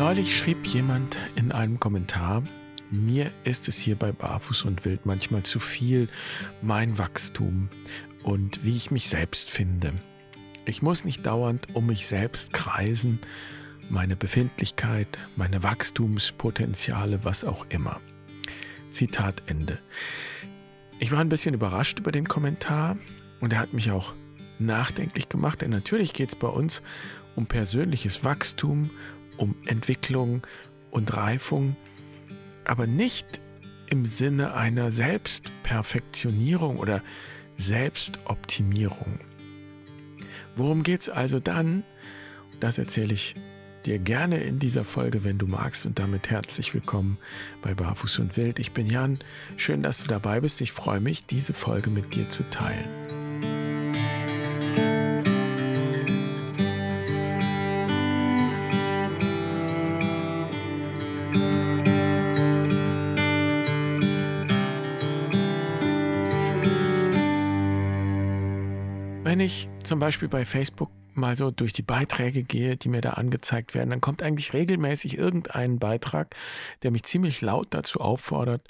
Neulich schrieb jemand in einem Kommentar, mir ist es hier bei Barfuß und Wild manchmal zu viel, mein Wachstum und wie ich mich selbst finde. Ich muss nicht dauernd um mich selbst kreisen, meine Befindlichkeit, meine Wachstumspotenziale, was auch immer. Zitat Ende. Ich war ein bisschen überrascht über den Kommentar und er hat mich auch nachdenklich gemacht, denn natürlich geht es bei uns um persönliches Wachstum, um Entwicklung und Reifung, aber nicht im Sinne einer Selbstperfektionierung oder Selbstoptimierung. Worum geht es also dann? Das erzähle ich dir gerne in dieser Folge, wenn du magst. Und damit herzlich willkommen bei Barfuß und Wild. Ich bin Jan. Schön, dass du dabei bist. Ich freue mich, diese Folge mit dir zu teilen. Wenn ich zum Beispiel bei Facebook mal so durch die Beiträge gehe, die mir da angezeigt werden, dann kommt eigentlich regelmäßig irgendein Beitrag, der mich ziemlich laut dazu auffordert,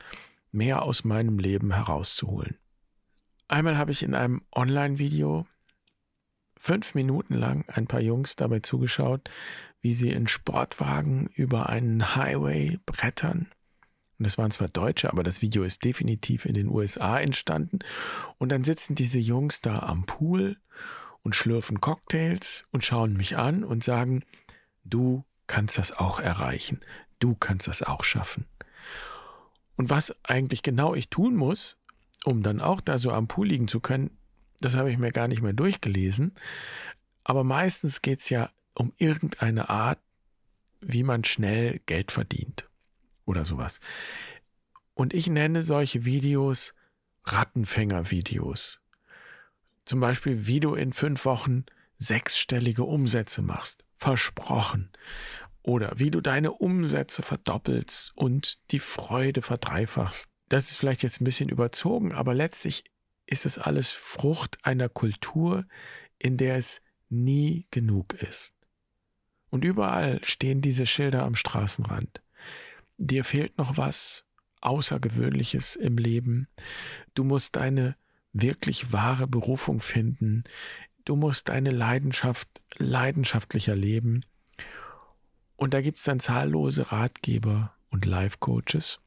mehr aus meinem Leben herauszuholen. Einmal habe ich in einem Online-Video fünf Minuten lang ein paar Jungs dabei zugeschaut, wie sie in Sportwagen über einen Highway brettern und das waren zwar Deutsche, aber das Video ist definitiv in den USA entstanden. Und dann sitzen diese Jungs da am Pool und schlürfen Cocktails und schauen mich an und sagen, du kannst das auch erreichen, du kannst das auch schaffen. Und was eigentlich genau ich tun muss, um dann auch da so am Pool liegen zu können, das habe ich mir gar nicht mehr durchgelesen. Aber meistens geht es ja um irgendeine Art, wie man schnell Geld verdient oder sowas. Und ich nenne solche Videos Rattenfänger-Videos. Zum Beispiel, wie du in fünf Wochen sechsstellige Umsätze machst. Versprochen. Oder wie du deine Umsätze verdoppelst und die Freude verdreifachst. Das ist vielleicht jetzt ein bisschen überzogen, aber letztlich ist es alles Frucht einer Kultur, in der es nie genug ist. Und überall stehen diese Schilder am Straßenrand dir fehlt noch was Außergewöhnliches im Leben. Du musst deine wirklich wahre Berufung finden. Du musst deine Leidenschaft leidenschaftlicher leben. Und da gibt es dann zahllose Ratgeber und Life-Coaches,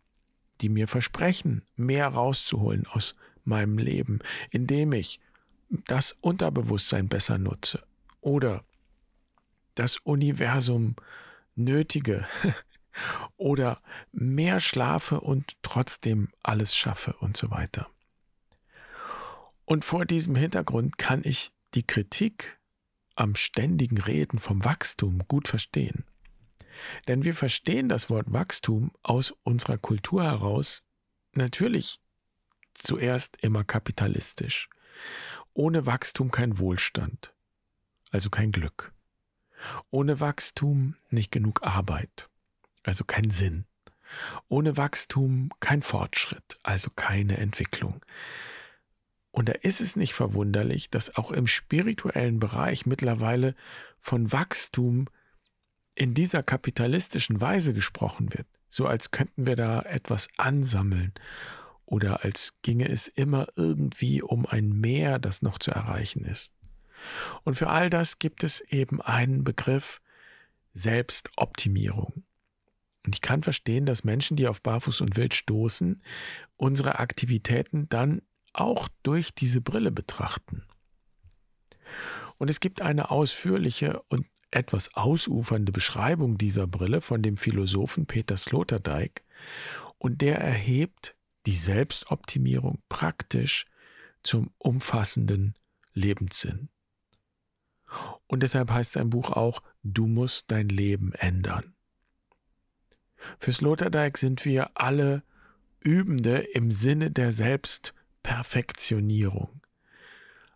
die mir versprechen, mehr rauszuholen aus meinem Leben, indem ich das Unterbewusstsein besser nutze oder das Universum nötige, oder mehr schlafe und trotzdem alles schaffe und so weiter. Und vor diesem Hintergrund kann ich die Kritik am ständigen Reden vom Wachstum gut verstehen. Denn wir verstehen das Wort Wachstum aus unserer Kultur heraus natürlich zuerst immer kapitalistisch. Ohne Wachstum kein Wohlstand, also kein Glück. Ohne Wachstum nicht genug Arbeit also kein Sinn. Ohne Wachstum kein Fortschritt, also keine Entwicklung. Und da ist es nicht verwunderlich, dass auch im spirituellen Bereich mittlerweile von Wachstum in dieser kapitalistischen Weise gesprochen wird, so als könnten wir da etwas ansammeln oder als ginge es immer irgendwie um ein Meer, das noch zu erreichen ist. Und für all das gibt es eben einen Begriff Selbstoptimierung. Und ich kann verstehen, dass Menschen, die auf Barfuß und Wild stoßen, unsere Aktivitäten dann auch durch diese Brille betrachten. Und es gibt eine ausführliche und etwas ausufernde Beschreibung dieser Brille von dem Philosophen Peter Sloterdijk und der erhebt die Selbstoptimierung praktisch zum umfassenden Lebenssinn. Und deshalb heißt sein Buch auch, du musst dein Leben ändern. Für Sloterdijk sind wir alle Übende im Sinne der Selbstperfektionierung.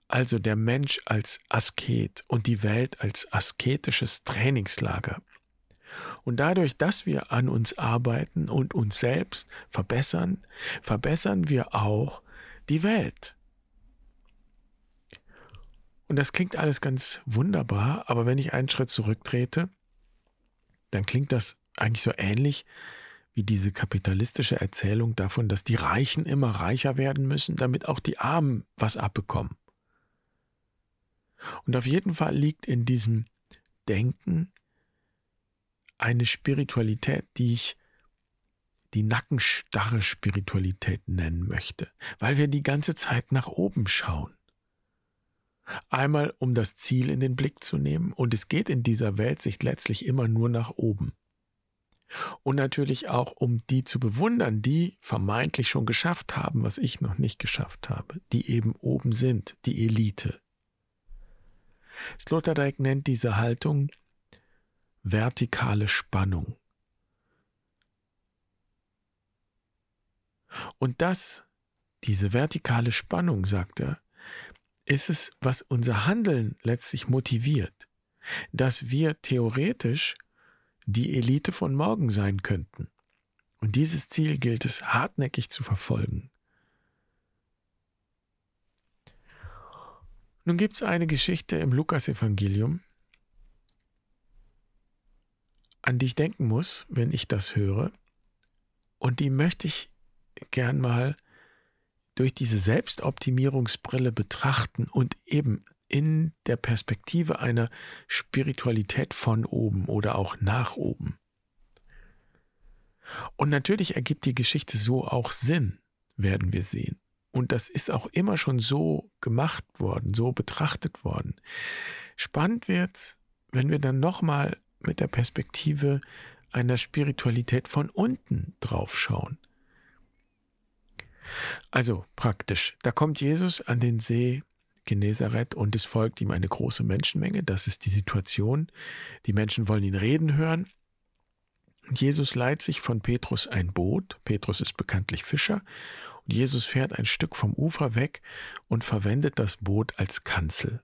Also der Mensch als Asket und die Welt als asketisches Trainingslager. Und dadurch, dass wir an uns arbeiten und uns selbst verbessern, verbessern wir auch die Welt. Und das klingt alles ganz wunderbar, aber wenn ich einen Schritt zurücktrete, dann klingt das eigentlich so ähnlich wie diese kapitalistische Erzählung davon, dass die Reichen immer reicher werden müssen, damit auch die Armen was abbekommen. Und auf jeden Fall liegt in diesem Denken eine Spiritualität, die ich die nackenstarre Spiritualität nennen möchte, weil wir die ganze Zeit nach oben schauen. Einmal um das Ziel in den Blick zu nehmen, und es geht in dieser Welt sich letztlich immer nur nach oben. Und natürlich auch, um die zu bewundern, die vermeintlich schon geschafft haben, was ich noch nicht geschafft habe, die eben oben sind, die Elite. Sloterdijk nennt diese Haltung vertikale Spannung. Und das, diese vertikale Spannung, sagt er, ist es, was unser Handeln letztlich motiviert, dass wir theoretisch die Elite von morgen sein könnten. Und dieses Ziel gilt es hartnäckig zu verfolgen. Nun gibt es eine Geschichte im Lukasevangelium, an die ich denken muss, wenn ich das höre. Und die möchte ich gern mal durch diese Selbstoptimierungsbrille betrachten und eben in der Perspektive einer Spiritualität von oben oder auch nach oben. Und natürlich ergibt die Geschichte so auch Sinn, werden wir sehen. Und das ist auch immer schon so gemacht worden, so betrachtet worden. Spannend wird's, wenn wir dann nochmal mit der Perspektive einer Spiritualität von unten draufschauen. Also praktisch, da kommt Jesus an den See Genezareth und es folgt ihm eine große Menschenmenge. Das ist die Situation. Die Menschen wollen ihn reden hören. Jesus leiht sich von Petrus ein Boot. Petrus ist bekanntlich Fischer. Und Jesus fährt ein Stück vom Ufer weg und verwendet das Boot als Kanzel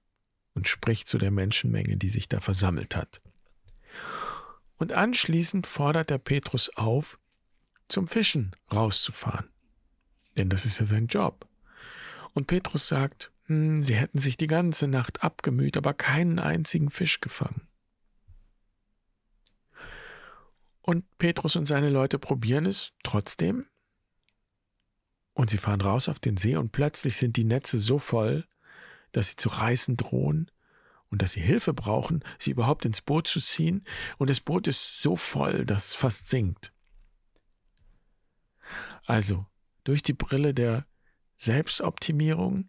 und spricht zu der Menschenmenge, die sich da versammelt hat. Und anschließend fordert er Petrus auf, zum Fischen rauszufahren. Denn das ist ja sein Job. Und Petrus sagt, sie hätten sich die ganze Nacht abgemüht, aber keinen einzigen Fisch gefangen. Und Petrus und seine Leute probieren es trotzdem. Und sie fahren raus auf den See und plötzlich sind die Netze so voll, dass sie zu reißen drohen und dass sie Hilfe brauchen, sie überhaupt ins Boot zu ziehen. Und das Boot ist so voll, dass es fast sinkt. Also, durch die Brille der Selbstoptimierung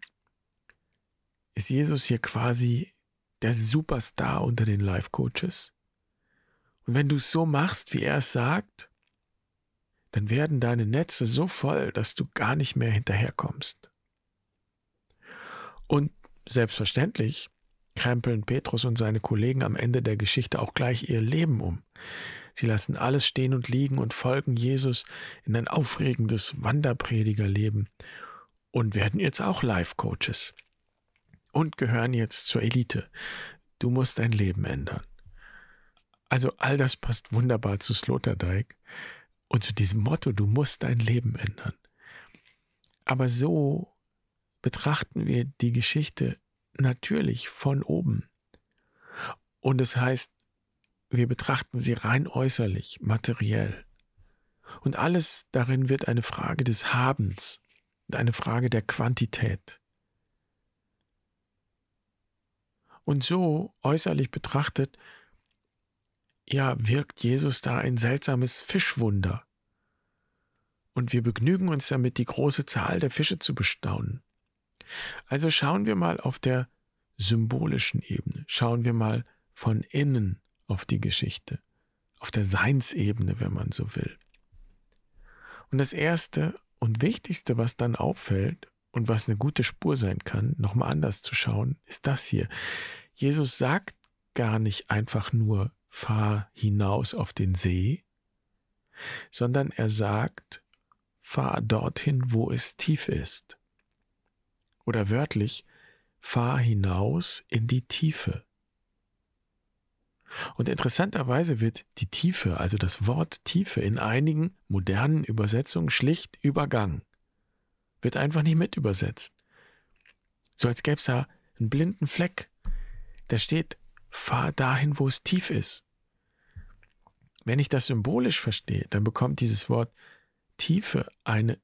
ist Jesus hier quasi der Superstar unter den Life Coaches. Und wenn du es so machst, wie er es sagt, dann werden deine Netze so voll, dass du gar nicht mehr hinterherkommst. Und selbstverständlich krempeln Petrus und seine Kollegen am Ende der Geschichte auch gleich ihr Leben um. Sie lassen alles stehen und liegen und folgen Jesus in ein aufregendes Wanderpredigerleben und werden jetzt auch Life-Coaches und gehören jetzt zur Elite. Du musst dein Leben ändern. Also all das passt wunderbar zu Sloterdijk und zu diesem Motto, du musst dein Leben ändern. Aber so betrachten wir die Geschichte natürlich von oben. Und das heißt, wir betrachten sie rein äußerlich, materiell. Und alles darin wird eine Frage des Habens und eine Frage der Quantität. Und so äußerlich betrachtet, ja, wirkt Jesus da ein seltsames Fischwunder. Und wir begnügen uns damit, die große Zahl der Fische zu bestaunen. Also schauen wir mal auf der symbolischen Ebene, schauen wir mal von innen auf die Geschichte, auf der Seinsebene, wenn man so will. Und das Erste und Wichtigste, was dann auffällt und was eine gute Spur sein kann, nochmal anders zu schauen, ist das hier. Jesus sagt gar nicht einfach nur, fahr hinaus auf den See, sondern er sagt, fahr dorthin, wo es tief ist. Oder wörtlich, fahr hinaus in die Tiefe. Und interessanterweise wird die Tiefe, also das Wort Tiefe, in einigen modernen Übersetzungen schlicht übergangen. Wird einfach nicht mit übersetzt. So als gäbe es da einen blinden Fleck. Da steht, fahr dahin, wo es tief ist. Wenn ich das symbolisch verstehe, dann bekommt dieses Wort Tiefe eine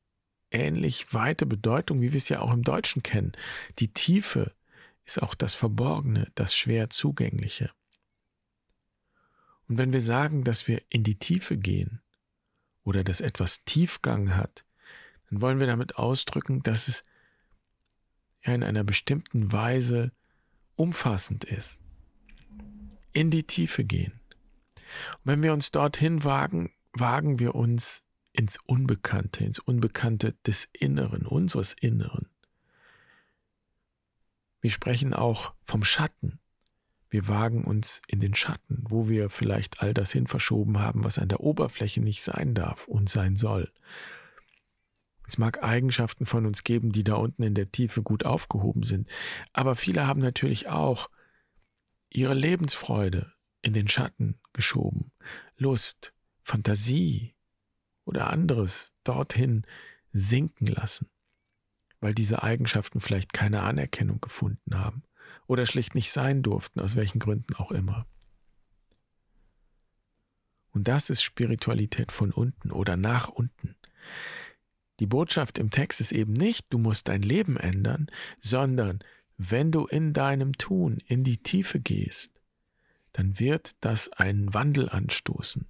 ähnlich weite Bedeutung, wie wir es ja auch im Deutschen kennen. Die Tiefe ist auch das Verborgene, das schwer zugängliche. Und wenn wir sagen, dass wir in die Tiefe gehen oder dass etwas Tiefgang hat, dann wollen wir damit ausdrücken, dass es ja in einer bestimmten Weise umfassend ist. In die Tiefe gehen. Und wenn wir uns dorthin wagen, wagen wir uns ins Unbekannte, ins Unbekannte des Inneren, unseres Inneren. Wir sprechen auch vom Schatten. Wir wagen uns in den Schatten, wo wir vielleicht all das hin verschoben haben, was an der Oberfläche nicht sein darf und sein soll. Es mag Eigenschaften von uns geben, die da unten in der Tiefe gut aufgehoben sind, aber viele haben natürlich auch ihre Lebensfreude in den Schatten geschoben, Lust, Fantasie oder anderes dorthin sinken lassen, weil diese Eigenschaften vielleicht keine Anerkennung gefunden haben oder schlicht nicht sein durften, aus welchen Gründen auch immer. Und das ist Spiritualität von unten oder nach unten. Die Botschaft im Text ist eben nicht, du musst dein Leben ändern, sondern wenn du in deinem Tun in die Tiefe gehst, dann wird das einen Wandel anstoßen.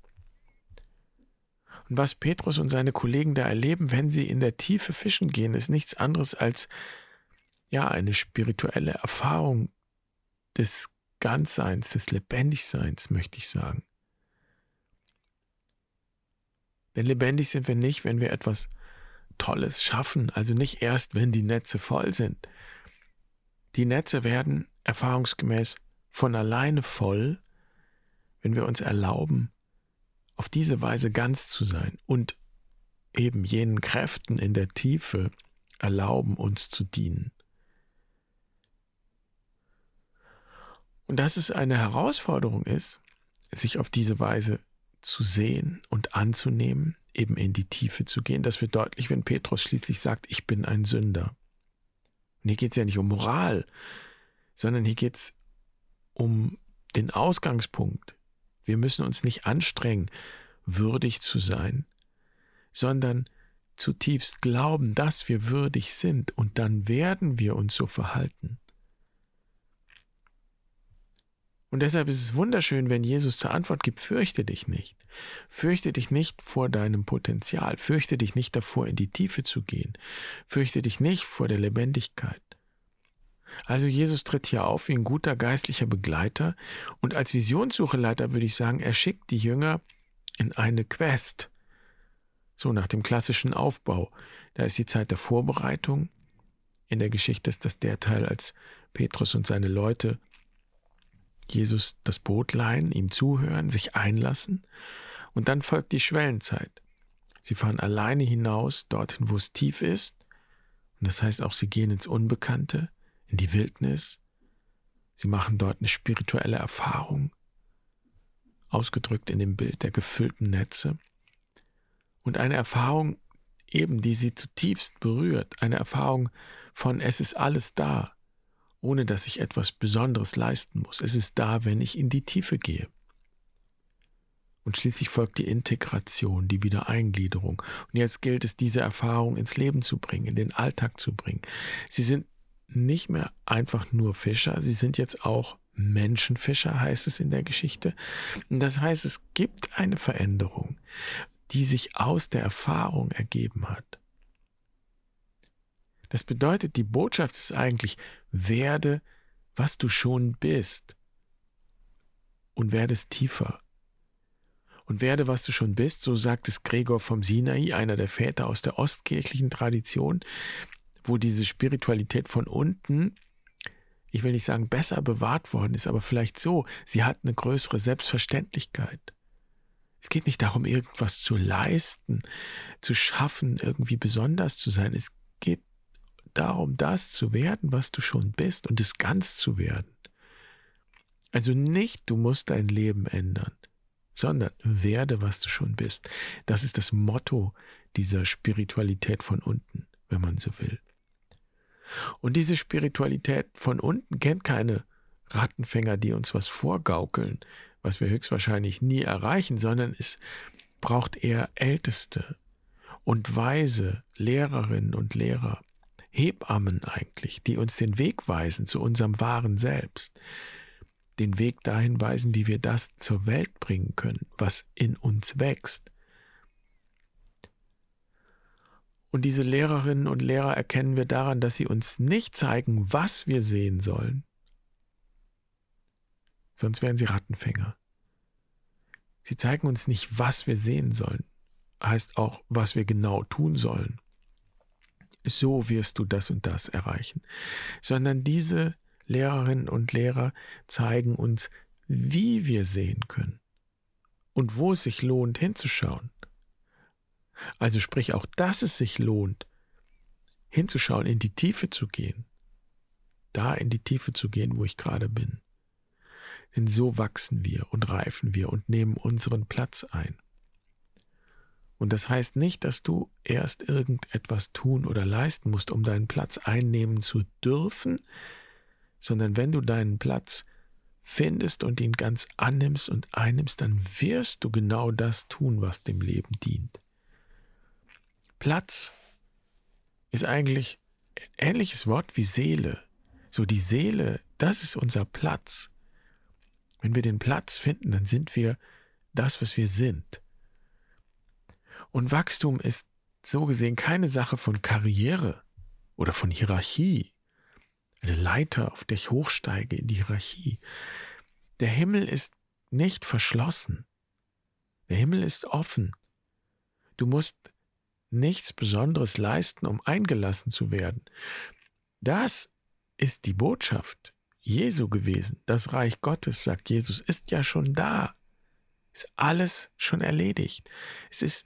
Und was Petrus und seine Kollegen da erleben, wenn sie in der Tiefe fischen gehen, ist nichts anderes als ja eine spirituelle Erfahrung des Ganzseins, des Lebendigseins, möchte ich sagen. Denn lebendig sind wir nicht, wenn wir etwas Tolles schaffen, also nicht erst, wenn die Netze voll sind. Die Netze werden erfahrungsgemäß von alleine voll, wenn wir uns erlauben, auf diese Weise ganz zu sein und eben jenen Kräften in der Tiefe erlauben, uns zu dienen. Und dass es eine Herausforderung ist, sich auf diese Weise zu sehen und anzunehmen, eben in die Tiefe zu gehen. Das wird deutlich, wenn Petrus schließlich sagt, ich bin ein Sünder. Und hier geht es ja nicht um Moral, sondern hier geht es um den Ausgangspunkt. Wir müssen uns nicht anstrengen, würdig zu sein, sondern zutiefst glauben, dass wir würdig sind und dann werden wir uns so verhalten. Und deshalb ist es wunderschön, wenn Jesus zur Antwort gibt, fürchte dich nicht. Fürchte dich nicht vor deinem Potenzial. Fürchte dich nicht davor, in die Tiefe zu gehen. Fürchte dich nicht vor der Lebendigkeit. Also Jesus tritt hier auf wie ein guter geistlicher Begleiter und als Visionssucheleiter würde ich sagen, er schickt die Jünger in eine Quest. So nach dem klassischen Aufbau. Da ist die Zeit der Vorbereitung. In der Geschichte ist das der Teil, als Petrus und seine Leute Jesus das Boot leihen, ihm zuhören, sich einlassen und dann folgt die Schwellenzeit. Sie fahren alleine hinaus, dorthin, wo es tief ist. Und das heißt auch, sie gehen ins Unbekannte, in die Wildnis. Sie machen dort eine spirituelle Erfahrung, ausgedrückt in dem Bild der gefüllten Netze. Und eine Erfahrung eben, die sie zutiefst berührt, eine Erfahrung von es ist alles da, ohne dass ich etwas Besonderes leisten muss. Es ist da, wenn ich in die Tiefe gehe. Und schließlich folgt die Integration, die Wiedereingliederung. Und jetzt gilt es, diese Erfahrung ins Leben zu bringen, in den Alltag zu bringen. Sie sind nicht mehr einfach nur Fischer, sie sind jetzt auch Menschenfischer, heißt es in der Geschichte. Und das heißt, es gibt eine Veränderung, die sich aus der Erfahrung ergeben hat. Das bedeutet, die Botschaft ist eigentlich, werde, was du schon bist. Und werde es tiefer. Und werde, was du schon bist, so sagt es Gregor vom Sinai, einer der Väter aus der ostkirchlichen Tradition, wo diese Spiritualität von unten, ich will nicht sagen besser bewahrt worden ist, aber vielleicht so, sie hat eine größere Selbstverständlichkeit. Es geht nicht darum, irgendwas zu leisten, zu schaffen, irgendwie besonders zu sein. Es geht darum, das zu werden, was du schon bist und es ganz zu werden. Also nicht, du musst dein Leben ändern, sondern werde, was du schon bist. Das ist das Motto dieser Spiritualität von unten, wenn man so will. Und diese Spiritualität von unten kennt keine Rattenfänger, die uns was vorgaukeln, was wir höchstwahrscheinlich nie erreichen, sondern es braucht eher Älteste und weise Lehrerinnen und Lehrer, Hebammen eigentlich, die uns den Weg weisen zu unserem wahren Selbst, den Weg dahin weisen, wie wir das zur Welt bringen können, was in uns wächst. Und diese Lehrerinnen und Lehrer erkennen wir daran, dass sie uns nicht zeigen, was wir sehen sollen, sonst wären sie Rattenfänger. Sie zeigen uns nicht, was wir sehen sollen, heißt auch, was wir genau tun sollen. So wirst du das und das erreichen, sondern diese Lehrerinnen und Lehrer zeigen uns, wie wir sehen können und wo es sich lohnt hinzuschauen. Also sprich auch, dass es sich lohnt, hinzuschauen, in die Tiefe zu gehen, da in die Tiefe zu gehen, wo ich gerade bin. Denn so wachsen wir und reifen wir und nehmen unseren Platz ein. Und das heißt nicht, dass du erst irgendetwas tun oder leisten musst, um deinen Platz einnehmen zu dürfen, sondern wenn du deinen Platz findest und ihn ganz annimmst und einnimmst, dann wirst du genau das tun, was dem Leben dient. Platz ist eigentlich ein ähnliches Wort wie Seele. So die Seele, das ist unser Platz. Wenn wir den Platz finden, dann sind wir das, was wir sind. Und Wachstum ist so gesehen keine Sache von Karriere oder von Hierarchie. Eine Leiter, auf der ich hochsteige in die Hierarchie. Der Himmel ist nicht verschlossen. Der Himmel ist offen. Du musst nichts Besonderes leisten, um eingelassen zu werden. Das ist die Botschaft Jesu gewesen. Das Reich Gottes, sagt Jesus, ist ja schon da. Ist alles schon erledigt. Es ist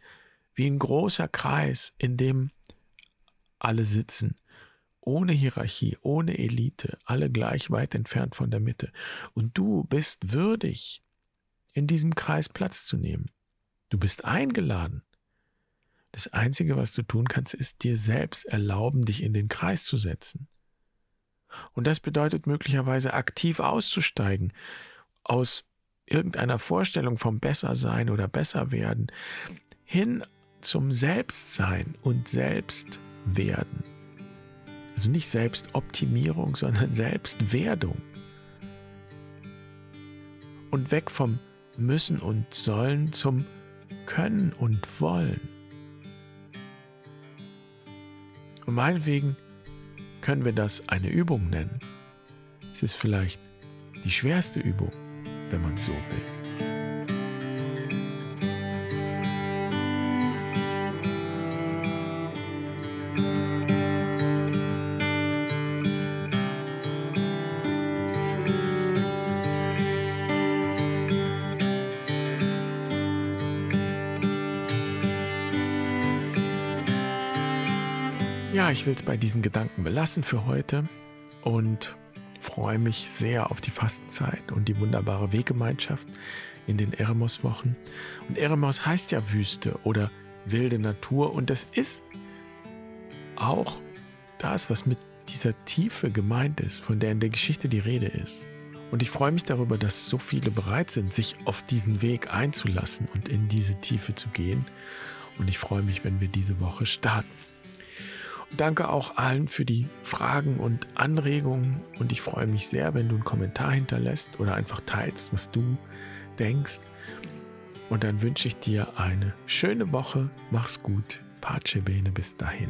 wie ein großer Kreis, in dem alle sitzen, ohne Hierarchie, ohne Elite, alle gleich weit entfernt von der Mitte. Und du bist würdig, in diesem Kreis Platz zu nehmen. Du bist eingeladen. Das Einzige, was du tun kannst, ist dir selbst erlauben, dich in den Kreis zu setzen. Und das bedeutet möglicherweise aktiv auszusteigen aus irgendeiner Vorstellung vom Bessersein oder Besserwerden hin zum Selbstsein und Selbstwerden. Also nicht Selbstoptimierung, sondern Selbstwerdung. Und weg vom Müssen und Sollen zum Können und Wollen. Und meinetwegen können wir das eine Übung nennen. Es ist vielleicht die schwerste Übung, wenn man so will. Ich will es bei diesen Gedanken belassen für heute und freue mich sehr auf die Fastenzeit und die wunderbare Weggemeinschaft in den Eremos-Wochen. Und Eremos heißt ja Wüste oder wilde Natur und das ist auch das, was mit dieser Tiefe gemeint ist, von der in der Geschichte die Rede ist. Und ich freue mich darüber, dass so viele bereit sind, sich auf diesen Weg einzulassen und in diese Tiefe zu gehen. Und ich freue mich, wenn wir diese Woche starten. Danke auch allen für die Fragen und Anregungen und ich freue mich sehr, wenn du einen Kommentar hinterlässt oder einfach teilst, was du denkst. Und dann wünsche ich dir eine schöne Woche. Mach's gut. Pace bene bis dahin.